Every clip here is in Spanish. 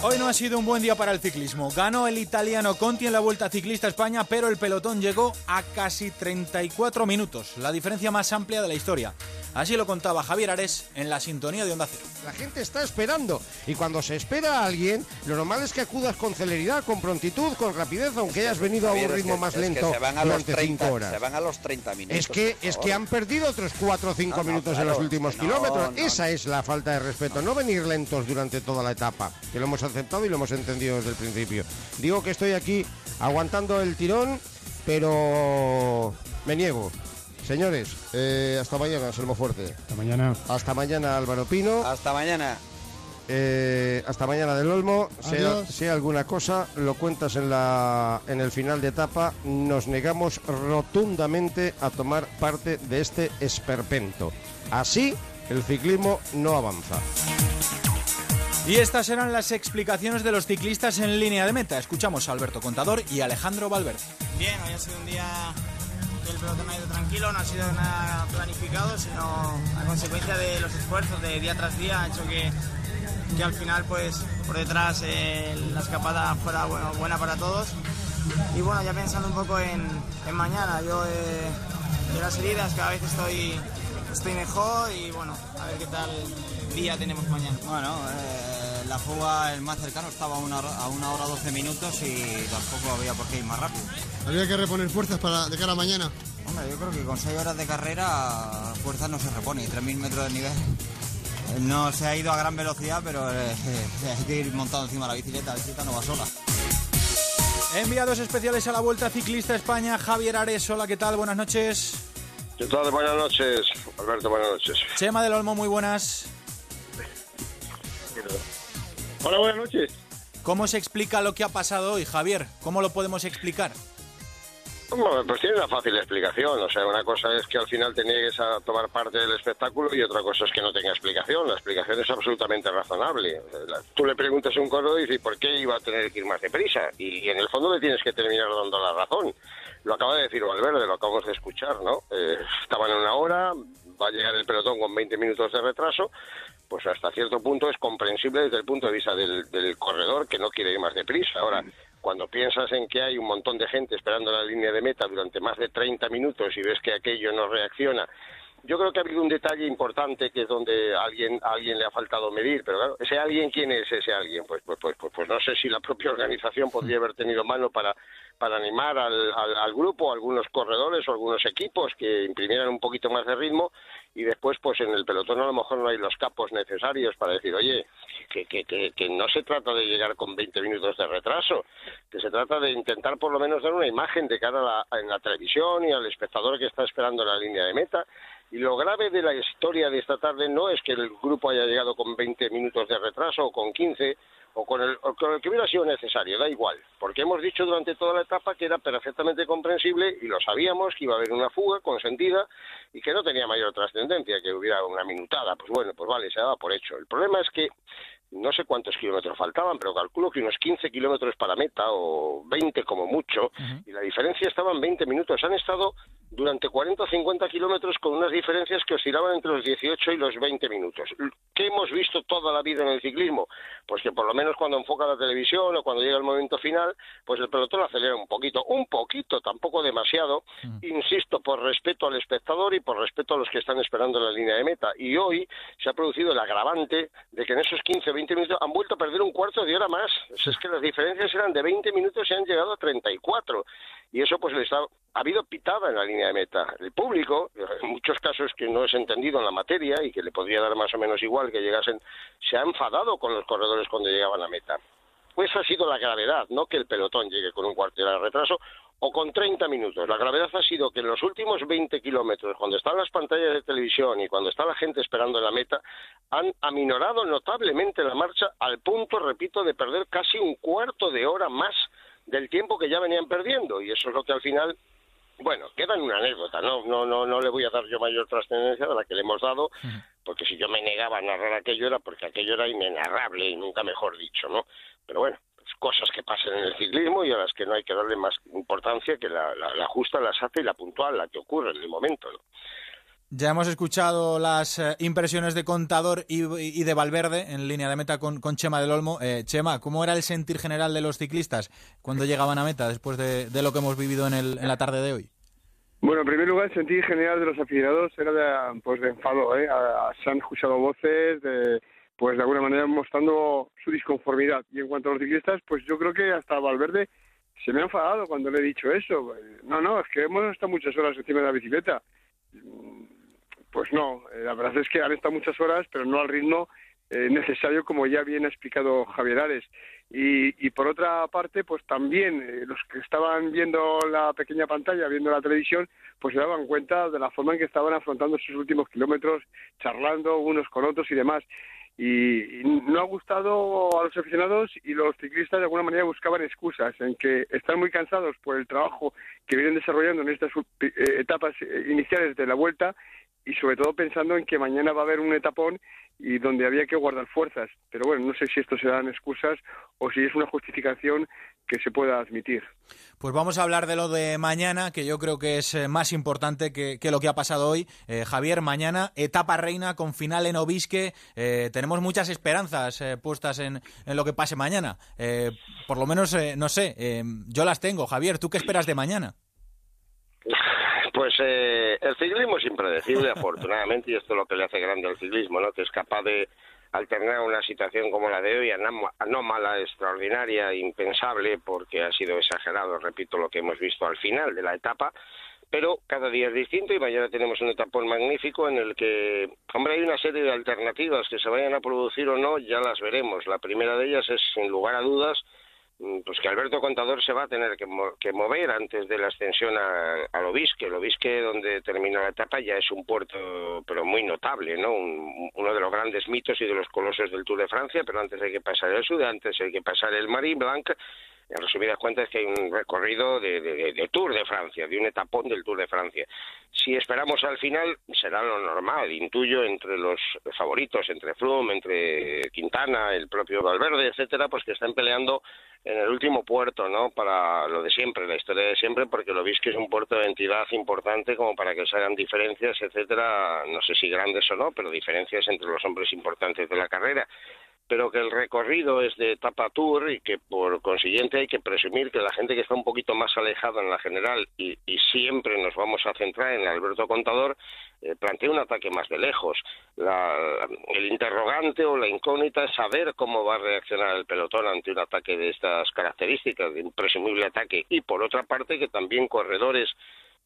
Hoy no ha sido un buen día para el ciclismo. Ganó el italiano Conti en la Vuelta Ciclista España, pero el pelotón llegó a casi 34 minutos, la diferencia más amplia de la historia. Así lo contaba Javier Ares en la sintonía de Onda Cero. La gente está esperando y cuando se espera a alguien, lo normal es que acudas con celeridad, con prontitud, con rapidez, aunque hayas venido a un ritmo más lento se van a durante los 30, horas. Se van a los 30 minutos. Es que, es que han perdido otros 4 o 5 No, no, minutos en los últimos no, kilómetros. no. Esa es la falta de respeto, no venir lentos durante toda la etapa, que lo hemos aceptado y lo hemos entendido desde el principio. Digo que estoy aquí aguantando el tirón, pero me niego. Señores, eh, hasta mañana, Selmo Fuerte. Hasta mañana. Hasta mañana, Álvaro Pino. Hasta mañana. Eh, hasta mañana del Olmo. Sea, Adiós. sea alguna cosa, lo cuentas en, la, en el final de etapa. Nos negamos rotundamente a tomar parte de este esperpento. Así, el ciclismo no avanza. Y estas eran las explicaciones de los ciclistas en línea de meta. Escuchamos a Alberto Contador y Alejandro Valverde. Bien, hoy ha sido un día que el pelotón ha ido tranquilo, no ha sido nada planificado, sino a consecuencia de los esfuerzos de día tras día ha hecho que, que al final, pues por detrás eh, la escapada fuera bueno, buena para todos. Y bueno, ya pensando un poco en, mañana, yo eh, de las heridas cada vez estoy, estoy mejor y bueno, a ver qué tal día tenemos mañana. Bueno, eh, la fuga, el más cercano, estaba a una, hora- a una hora 12 minutos y tampoco había por qué ir más rápido. Habría que reponer fuerzas para de cara a mañana. Hombre, yo creo que con 6 horas de carrera, fuerza no se repone. y 3.000 metros de nivel. eh, No se ha ido a gran velocidad, pero eh, hay que ir montado encima de la bicicleta. La bicicleta no va sola. Enviados especiales a la Vuelta Ciclista España, Javier Ares. Hola, ¿qué tal? Buenas noches. ¿Qué tal? Buenas noches, Alberto, buenas noches. Chema del Olmo, muy buenas. Hola, buenas noches. ¿Cómo se explica lo que ha pasado hoy, Javier? ¿Cómo lo podemos explicar? Bueno, pues tiene una fácil explicación. O sea, una cosa es que al final te niegues a tomar parte del espectáculo y otra cosa es que no tenga explicación. La explicación es absolutamente razonable. Tú le preguntas a un corredor y dices, ¿por qué iba a tener que ir más deprisa? Y, en el fondo le tienes que terminar dando la razón. Lo acaba de decir Valverde, lo acabamos de escuchar, ¿no? Eh, estaban en una hora, va a llegar el pelotón con 20 minutos de retraso. Pues hasta cierto punto es comprensible desde el punto de vista del, del corredor que no quiere ir más deprisa. Ahora, cuando piensas en que hay un montón de gente esperando la línea de meta durante más de 30 minutos y ves que aquello no reacciona, yo creo que ha habido un detalle importante que es donde alguien, alguien le ha faltado medir, pero claro, ese alguien, ¿quién es ese alguien? Pues, pues, pues, pues, pues no sé si la propia organización podría haber tenido mano para, para animar al, al, al grupo, algunos corredores o algunos equipos que imprimieran un poquito más de ritmo y después pues en el pelotón a lo mejor no hay los capos necesarios para decir, oye, que, que, que, que no se trata de llegar con 20 minutos de retraso, que se trata de intentar por lo menos dar una imagen de cara a la, en la televisión y al espectador que está esperando la línea de meta. Y lo grave de la historia de esta tarde no es que el grupo haya llegado con 20 minutos de retraso o con 15 o con el, o con el que hubiera sido necesario, da igual, porque hemos dicho durante toda la etapa que era perfectamente comprensible y lo sabíamos que iba a haber una fuga consentida y que no tenía mayor trascendencia, que hubiera una minutada, pues bueno, pues vale, se daba por hecho. El problema es que no sé cuántos kilómetros faltaban, pero calculo que unos 15 kilómetros para meta o 20 como mucho, y la diferencia estaba en 20 minutos. Han estado durante 40 o 50 kilómetros con unas diferencias que oscilaban entre los 18 y los 20 minutos. ¿Qué hemos visto toda la vida en el ciclismo? Pues que por lo menos cuando enfoca la televisión o cuando llega el momento final, pues el pelotón acelera un poquito, un poquito, tampoco demasiado, insisto, por respeto al espectador y por respeto a los que están esperando la línea de meta. Y hoy se ha producido el agravante de que en esos 15 20 minutos han vuelto a perder un cuarto de hora más. Es que las diferencias eran de 20 minutos y han llegado a 34. Y eso pues les ha, ha habido pitada en la línea de meta. El público, en muchos casos que no es entendido en la materia y que le podría dar más o menos igual que llegasen, se ha enfadado con los corredores cuando llegaban a meta. Pues ha sido la gravedad, no que el pelotón llegue con un cuarto de retraso o con 30 minutos. La gravedad ha sido que en los últimos 20 kilómetros, cuando están las pantallas de televisión y cuando está la gente esperando en la meta, han aminorado notablemente la marcha al punto, repito, de perder casi un cuarto de hora más del tiempo que ya venían perdiendo. Y eso es lo que al final bueno, queda en una anécdota, no, no, no, no le voy a dar yo mayor trascendencia de la que le hemos dado, porque si yo me negaba a narrar aquello era porque aquello era inenarrable y nunca mejor dicho, ¿no? Pero bueno, pues cosas que pasan en el ciclismo y a las que no hay que darle más importancia que la, la, la justa, la sata y la puntual, la que ocurre en el momento, ¿no? Ya hemos escuchado las eh, impresiones de Contador y, de Valverde en línea de meta con, Chema del Olmo. Eh, Chema, ¿cómo era el sentir general de los ciclistas cuando llegaban a meta después de, lo que hemos vivido en, el, en, la tarde de hoy? Bueno, en primer lugar, el sentir general de los aficionados era de, pues, enfado. ¿eh? se han escuchado voces, de, pues de alguna manera mostrando su disconformidad. Y en cuanto a los ciclistas, pues yo creo que hasta Valverde se me ha enfadado cuando le he dicho eso. No, no, es que hemos estado muchas horas encima de la bicicleta pues no, eh, la verdad es que han estado muchas horas, pero no al ritmo eh, necesario, como ya bien ha explicado Javier Ares. Y, por otra parte, pues también eh, los que estaban viendo la pequeña pantalla, viendo la televisión, pues se daban cuenta de la forma en que estaban afrontando sus últimos kilómetros, charlando unos con otros y demás. Y, no ha gustado a los aficionados y los ciclistas de alguna manera buscaban excusas en que están muy cansados por el trabajo que vienen desarrollando en estas etapas iniciales de la vuelta y sobre todo pensando en que mañana va a haber un etapón y donde había que guardar fuerzas. Pero bueno, no sé si esto se dan excusas o si es una justificación que se pueda admitir. Pues vamos a hablar de lo de mañana, que yo creo que es eh, más importante que, lo que ha pasado hoy. Eh, Javier, mañana etapa reina con final en Obisque. Eh, tenemos muchas esperanzas puestas en, en, lo que pase mañana. por lo menos, no sé, yo las tengo. Javier, ¿tú qué esperas de mañana? Pues eh, el ciclismo es impredecible, afortunadamente, y esto es lo que le hace grande al ciclismo, ¿no? Que es capaz de alternar una situación como la de hoy, anómala, extraordinaria, impensable, porque ha sido exagerado, repito, lo que hemos visto al final de la etapa, pero cada día es distinto y mañana tenemos un etapón magnífico en el que, hombre, hay una serie de alternativas que se vayan a producir o no, ya las veremos. La primera de ellas es, sin lugar a dudas, pues que Alberto Contador se va a tener que, mover antes de la extensión al Obisque. El Obisque, donde termina la etapa, ya es un puerto, pero muy notable, ¿no? uno de los grandes mitos y de los colosos del Tour de Francia, pero antes hay que pasar el Sud, antes hay que pasar el Marin Blanc. En resumidas cuentas, que hay un recorrido de, de, Tour de Francia, de un etapón del Tour de Francia. Si esperamos al final, será lo normal, intuyo, entre los favoritos, entre Froome, entre Quintana, el propio Valverde, etcétera, pues que están peleando en el último puerto, ¿no? Para lo de siempre, la historia de siempre, porque lo veis que es un puerto de entidad importante como para que se hagan diferencias, etcétera, no sé si grandes o no, pero diferencias entre los hombres importantes de la carrera pero que el recorrido es de etapa tour y que por consiguiente hay que presumir que la gente que está un poquito más alejada en la general y, siempre nos vamos a centrar en Alberto Contador, eh, plantea un ataque más de lejos. el interrogante o la incógnita es saber cómo va a reaccionar el pelotón ante un ataque de estas características, de un presumible ataque, y por otra parte que también corredores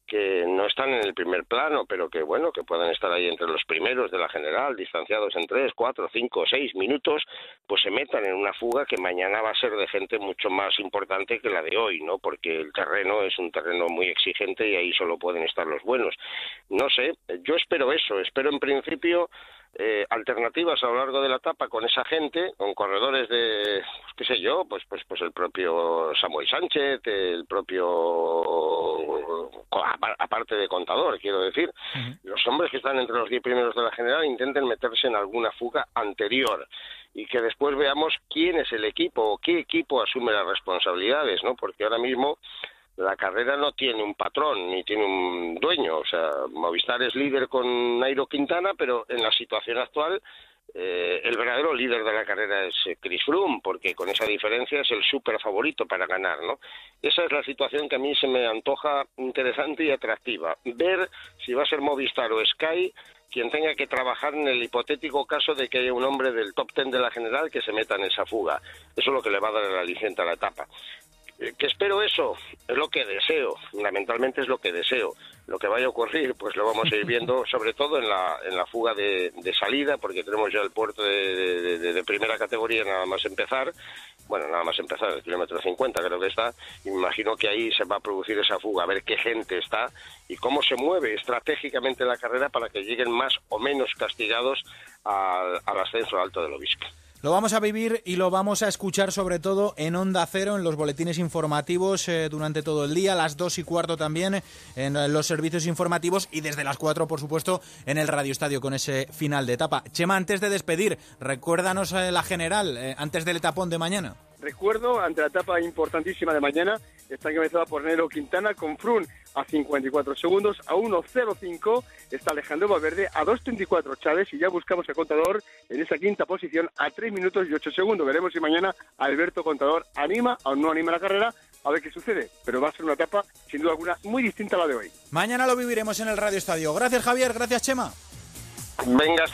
que no están en el primer plano, pero que bueno, que puedan estar ahí entre los primeros de la general, distanciados en tres, cuatro, cinco, seis minutos, pues se metan en una fuga que mañana va a ser de gente mucho más importante que la de hoy, ¿no? Porque el terreno es un terreno muy exigente y ahí solo pueden estar los buenos. No sé, yo espero eso, espero en principio eh, alternativas a lo largo de la etapa con esa gente, con corredores de, pues, qué sé yo, pues, pues, pues el propio Samuel Sánchez, el propio, aparte de contador, quiero decir, los hombres que están entre los diez primeros de la general intenten meterse en alguna fuga anterior y que después veamos quién es el equipo o qué equipo asume las responsabilidades, ¿no? Porque ahora mismo la carrera no tiene un patrón ni tiene un dueño. O sea, Movistar es líder con Nairo Quintana, pero en la situación actual eh, el verdadero líder de la carrera es eh, Chris Froome, porque con esa diferencia es el súper favorito para ganar, ¿no? Esa es la situación que a mí se me antoja interesante y atractiva. Ver si va a ser Movistar o Sky quien tenga que trabajar en el hipotético caso de que haya un hombre del top ten de la general que se meta en esa fuga. Eso es lo que le va a dar la licencia a la etapa. ¿Que espero eso? Es lo que deseo, fundamentalmente es lo que deseo. Lo que vaya a ocurrir, pues lo vamos a ir viendo, sobre todo en la, en la fuga de, salida, porque tenemos ya el puerto de, primera categoría nada más empezar. Bueno, nada más empezar, el kilómetro 50 creo que está. Y me imagino que ahí se va a producir esa fuga, a ver qué gente está y cómo se mueve estratégicamente la carrera para que lleguen más o menos castigados al, al ascenso alto del obispo. Lo vamos a vivir y lo vamos a escuchar sobre todo en Onda Cero, en los boletines informativos eh, durante todo el día, las dos y cuarto también en los servicios informativos y desde las cuatro, por supuesto, en el Radio Estadio con ese final de etapa. Chema, antes de despedir, recuérdanos eh, la general, eh, antes del etapón de mañana. Recuerdo, ante la etapa importantísima de mañana, está encabezada por Nero Quintana con Frun a 54 segundos, a 1.05 está Alejandro Valverde, a 2.34 Chávez y ya buscamos el contador en esa quinta posición a 3 minutos y 8 segundos. Veremos si mañana Alberto Contador anima o no anima la carrera, a ver qué sucede. Pero va a ser una etapa, sin duda alguna, muy distinta a la de hoy. Mañana lo viviremos en el Radio Estadio. Gracias Javier, gracias Chema. Venga,